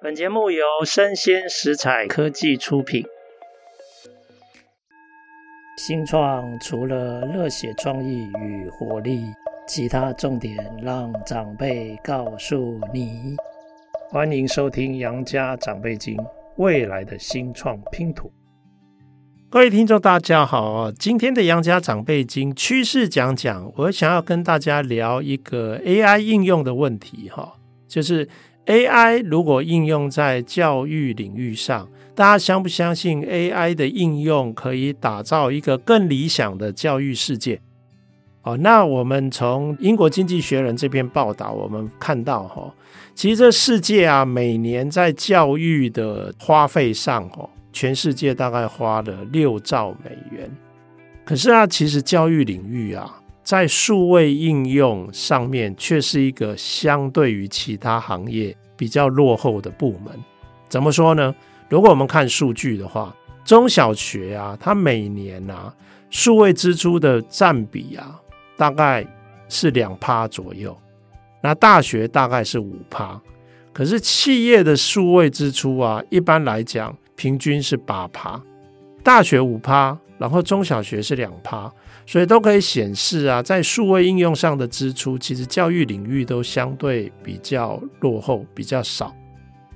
本节目由生鲜食材科技出品。新创除了热血创意与活力，其他重点让长辈告诉你。欢迎收听《杨家长辈经》，未来的新创拼图。各位听众，大家好，今天的《杨家长辈经》趋势讲讲，我想要跟大家聊一个 AI 应用的问题，哈，就是。AI 如果应用在教育领域上，大家相不相信 AI 的应用可以打造一个更理想的教育世界？哦，那我们从英国经济学人这篇报道，我们看到哈，其实这世界啊，每年在教育的花费上，哦，全世界大概花了六兆美元。可是啊，其实教育领域啊。在数位应用上面，却是一个相对于其他行业比较落后的部门。怎么说呢？如果我们看数据的话，中小学啊，它每年啊，数位支出的占比啊，大概是两趴左右。那大学大概是五趴。可是企业的数位支出啊，一般来讲平均是八趴。大学五趴，然后中小学是两趴。所以都可以显示啊，在数位应用上的支出，其实教育领域都相对比较落后，比较少。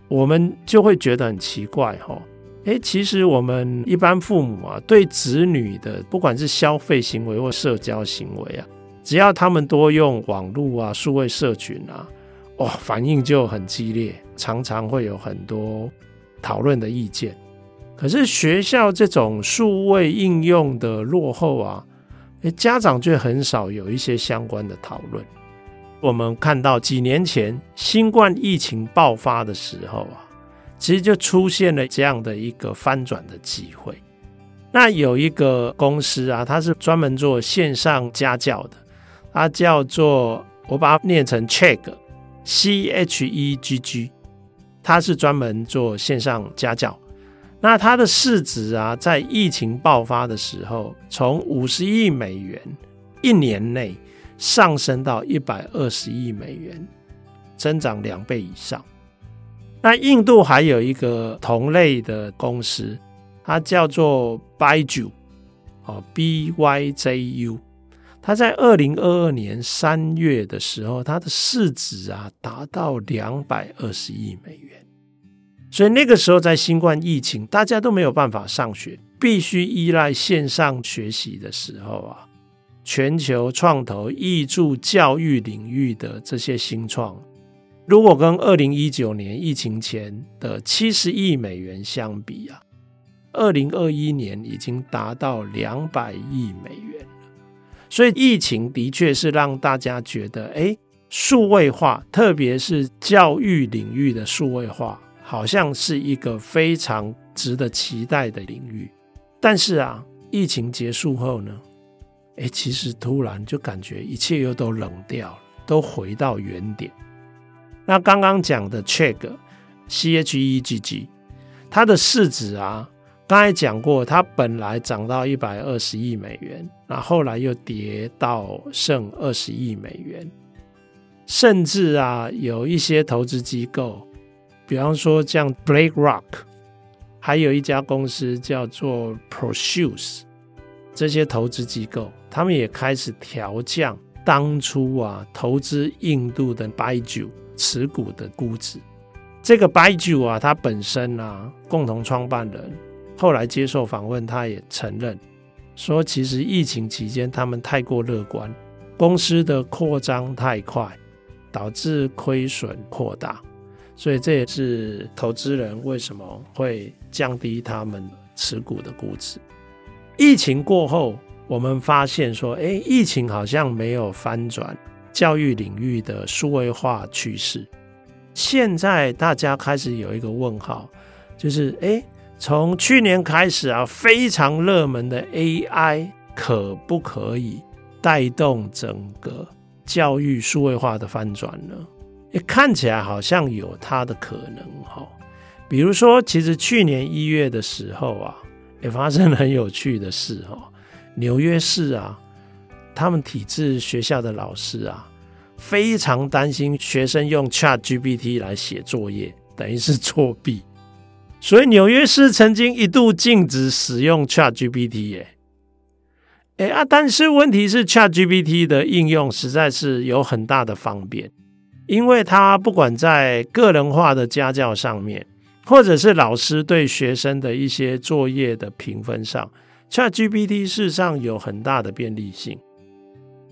我们就会觉得很奇怪哈，诶，其实我们一般父母啊，对子女的不管是消费行为或社交行为啊，只要他们多用网络啊、数位社群啊，哇，反应就很激烈，常常会有很多讨论的意见。可是学校这种数位应用的落后啊。家长却很少有一些相关的讨论。我们看到几年前新冠疫情爆发的时候啊，其实就出现了这样的一个翻转的机会。那有一个公司啊，它是专门做线上家教的，它叫做我把它念成 Check C H E G G，它是专门做线上家教。那它的市值啊，在疫情爆发的时候，从五十亿美元一年内上升到一百二十亿美元，增长两倍以上。那印度还有一个同类的公司，它叫做 Byju，哦，B Y J U，它在二零二二年三月的时候，它的市值啊达到两百二十亿美元。所以那个时候，在新冠疫情，大家都没有办法上学，必须依赖线上学习的时候啊，全球创投挹注教育领域的这些新创，如果跟二零一九年疫情前的七十亿美元相比啊，二零二一年已经达到两百亿美元了。所以疫情的确是让大家觉得，哎，数位化，特别是教育领域的数位化。好像是一个非常值得期待的领域，但是啊，疫情结束后呢，诶，其实突然就感觉一切又都冷掉了，都回到原点。那刚刚讲的 Chegg，C H E G G，它的市值啊，刚才讲过，它本来涨到一百二十亿美元，那后来又跌到剩二十亿美元，甚至啊，有一些投资机构。比方说，像 Blake Rock，还有一家公司叫做 Prosus，这些投资机构，他们也开始调降当初啊投资印度的 Byju 持股的估值。这个 Byju 啊，他本身啊共同创办人后来接受访问，他也承认说，其实疫情期间他们太过乐观，公司的扩张太快，导致亏损扩大。所以这也是投资人为什么会降低他们持股的估值。疫情过后，我们发现说，哎，疫情好像没有翻转教育领域的数位化趋势。现在大家开始有一个问号，就是，哎，从去年开始啊，非常热门的 AI 可不可以带动整个教育数位化的翻转呢？看起来好像有它的可能哈，比如说，其实去年一月的时候啊，也发生了很有趣的事哈。纽约市啊，他们体制学校的老师啊，非常担心学生用 ChatGPT 来写作业，等于是作弊。所以纽约市曾经一度禁止使用 ChatGPT 耶。哎啊，但是问题是 ChatGPT 的应用实在是有很大的方便，因为它不管在个人化的家教上面，或者是老师对学生的一些作业的评分上，ChatGPT 事实上有很大的便利性。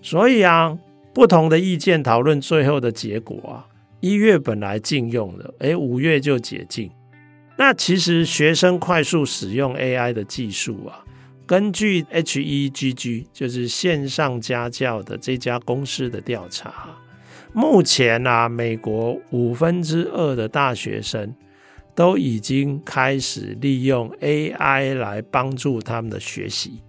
所以啊，不同的意见讨论最后的结果啊，一月本来禁用的，哎，五月就解禁。那其实学生快速使用 AI 的技术啊，根据 HEGG 就是线上家教的这家公司的调查，目前啊，美国五分之二的大学生都已经开始利用 AI 来帮助他们的学习，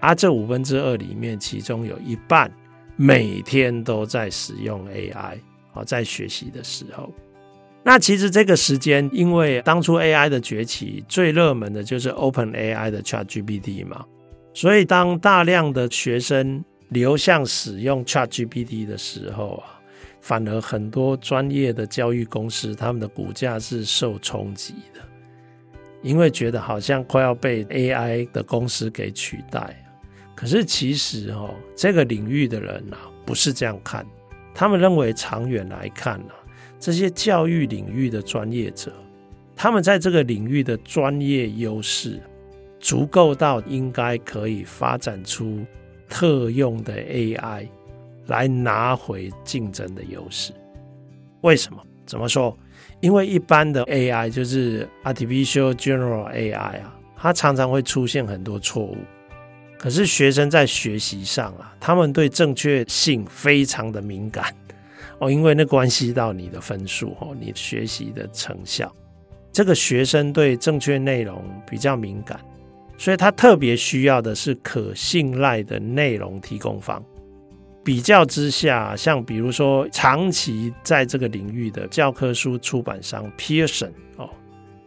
而这五分之二里面，其中有一半每天都在使用 AI 啊，在学习的时候。那其实这个时间，因为当初 AI 的崛起，最热门的就是 OpenAI 的 ChatGPT 嘛，所以当大量的学生流向使用 ChatGPT 的时候啊，反而很多专业的教育公司，他们的股价是受冲击的，因为觉得好像快要被 AI 的公司给取代。可是其实哦，这个领域的人啊，不是这样看，他们认为长远来看呢、啊。这些教育领域的专业者，他们在这个领域的专业优势足够到应该可以发展出特用的 AI 来拿回竞争的优势。为什么？怎么说？因为一般的 AI 就是 Artificial General AI 啊，它常常会出现很多错误。可是学生在学习上啊，他们对正确性非常的敏感。哦，因为那关系到你的分数哦，你学习的成效。这个学生对正确内容比较敏感，所以他特别需要的是可信赖的内容提供方。比较之下，像比如说长期在这个领域的教科书出版商 Pearson 哦，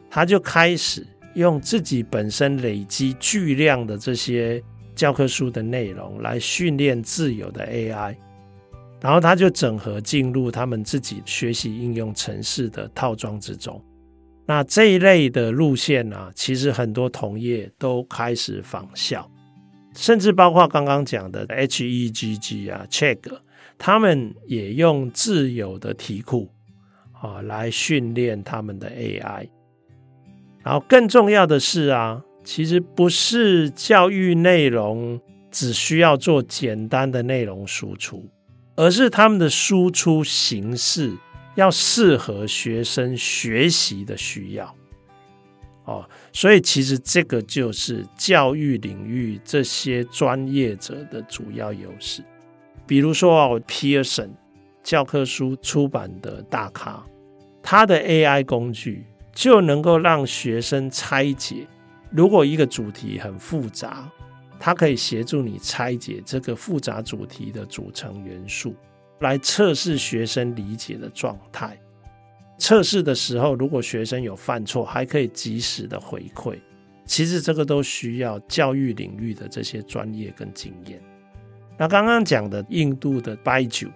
他就开始用自己本身累积巨量的这些教科书的内容来训练自有的 AI。然后他就整合进入他们自己学习应用程式的套装之中。那这一类的路线呢、啊，其实很多同业都开始仿效，甚至包括刚刚讲的 HEGG 啊、，Check，他们也用自有的题库啊来训练他们的 AI。然后更重要的是啊，其实不是教育内容只需要做简单的内容输出。而是他们的输出形式要适合学生学习的需要，哦，所以其实这个就是教育领域这些专业者的主要优势。比如说哦，Pearson 教科书出版的大咖，他的 AI 工具就能够让学生拆解，如果一个主题很复杂。它可以协助你拆解这个复杂主题的组成元素，来测试学生理解的状态。测试的时候，如果学生有犯错，还可以及时的回馈。其实这个都需要教育领域的这些专业跟经验。那刚刚讲的印度的 Byju，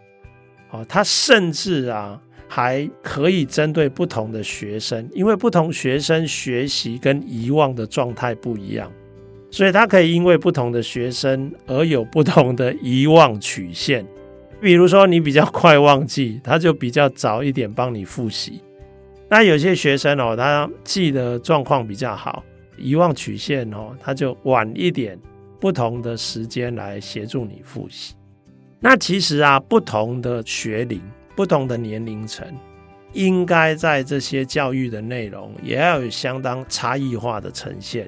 哦，它甚至啊还可以针对不同的学生，因为不同学生学习跟遗忘的状态不一样。所以它可以因为不同的学生而有不同的遗忘曲线，比如说你比较快忘记，他就比较早一点帮你复习。那有些学生哦，他记得状况比较好，遗忘曲线哦，他就晚一点，不同的时间来协助你复习。那其实啊，不同的学龄、不同的年龄层，应该在这些教育的内容也要有相当差异化的呈现。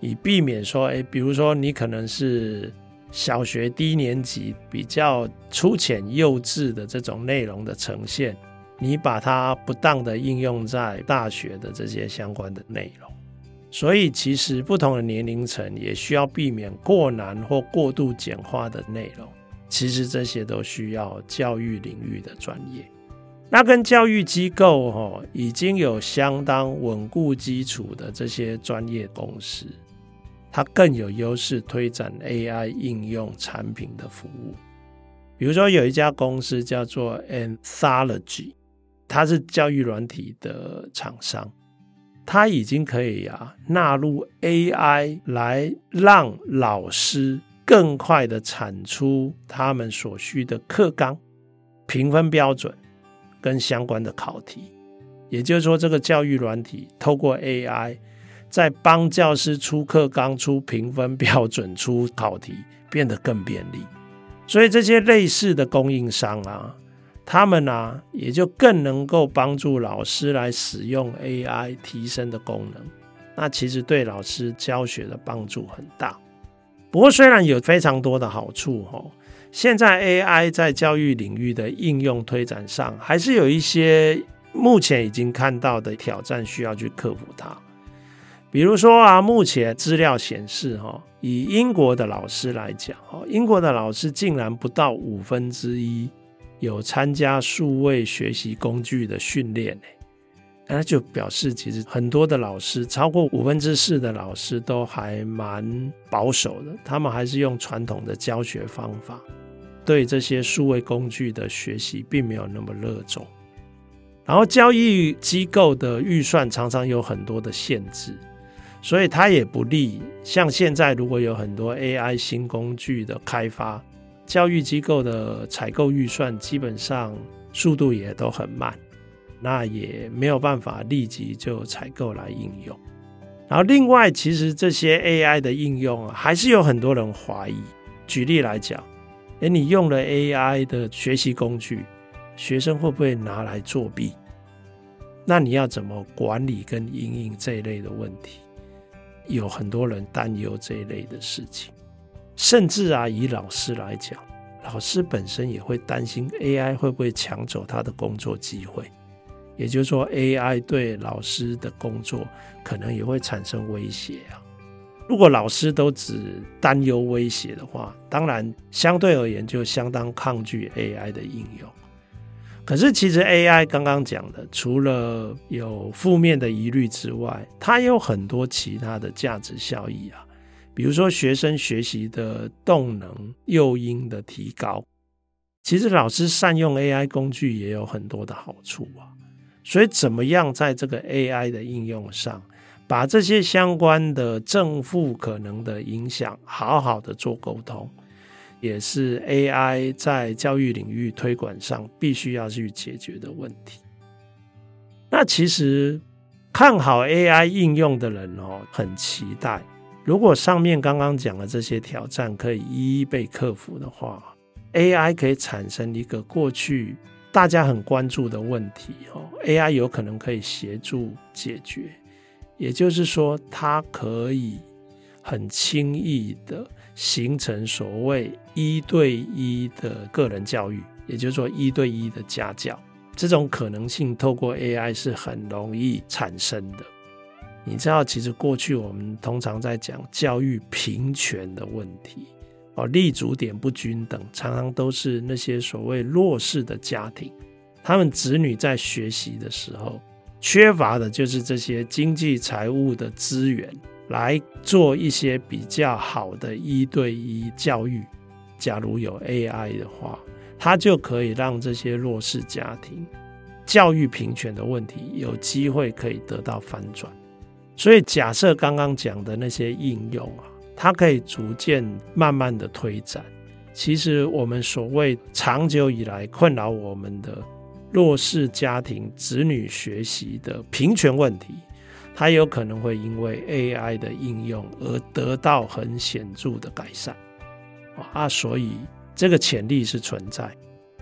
以避免说，诶，比如说你可能是小学低年级比较粗浅幼稚的这种内容的呈现，你把它不当的应用在大学的这些相关的内容，所以其实不同的年龄层也需要避免过难或过度简化的内容。其实这些都需要教育领域的专业。那跟教育机构哈已经有相当稳固基础的这些专业公司。它更有优势推展 AI 应用产品的服务，比如说有一家公司叫做 Anthology，它是教育软体的厂商，它已经可以啊纳入 AI 来让老师更快的产出他们所需的课纲、评分标准跟相关的考题。也就是说，这个教育软体透过 AI 在帮教师出课纲、出评分标准、出考题变得更便利。所以这些类似的供应商啊，他们啊也就更能够帮助老师来使用 AI 提升的功能。那其实对老师教学的帮助很大。不过虽然有非常多的好处哦，现在 AI 在教育领域的应用推展上，还是有一些目前已经看到的挑战需要去克服它。比如说啊，目前资料显示哈。以英国的老师来讲，哦，英国的老师竟然不到五分之一有参加数位学习工具的训练，那就表示其实很多的老师，超过五分之四的老师都还蛮保守的，他们还是用传统的教学方法，对这些数位工具的学习并没有那么热衷。然后教育机构的预算常常有很多的限制。所以它也不利。像现在，如果有很多 AI 新工具的开发，教育机构的采购预算基本上速度也都很慢，那也没有办法立即就采购来应用。然后另外，其实这些 AI 的应用，还是有很多人怀疑。举例来讲，诶，你用了 AI 的学习工具，学生会不会拿来作弊？那你要怎么管理跟应应这一类的问题？有很多人担忧这一类的事情，甚至啊，以老师来讲，老师本身也会担心 AI 会不会抢走他的工作机会。也就是说，AI 对老师的工作可能也会产生威胁啊。如果老师都只担忧威胁的话，当然相对而言就相当抗拒 AI 的应用。可是，其实 AI 刚刚讲的，除了有负面的疑虑之外，它也有很多其他的价值效益啊。比如说，学生学习的动能、诱因的提高，其实老师善用 AI 工具也有很多的好处啊。所以，怎么样在这个 AI 的应用上，把这些相关的正负可能的影响，好好的做沟通。也是 AI 在教育领域推广上必须要去解决的问题。那其实看好 AI 应用的人哦，很期待，如果上面刚刚讲的这些挑战可以一一被克服的话，AI 可以产生一个过去大家很关注的问题哦，AI 有可能可以协助解决。也就是说，它可以很轻易的。形成所谓一对一的个人教育，也就是说一对一的家教，这种可能性透过 AI 是很容易产生的。你知道，其实过去我们通常在讲教育平权的问题，哦，立足点不均等，常常都是那些所谓弱势的家庭，他们子女在学习的时候，缺乏的就是这些经济财务的资源。来做一些比较好的一对一教育。假如有 AI 的话，它就可以让这些弱势家庭教育平权的问题有机会可以得到翻转。所以，假设刚刚讲的那些应用啊，它可以逐渐慢慢的推展。其实，我们所谓长久以来困扰我们的弱势家庭子女学习的平权问题。它有可能会因为 AI 的应用而得到很显著的改善啊，所以这个潜力是存在，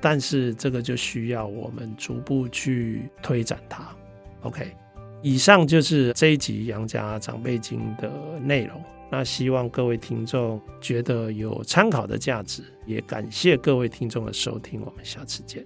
但是这个就需要我们逐步去推展它。OK，以上就是这一集杨家长辈经的内容。那希望各位听众觉得有参考的价值，也感谢各位听众的收听，我们下次见。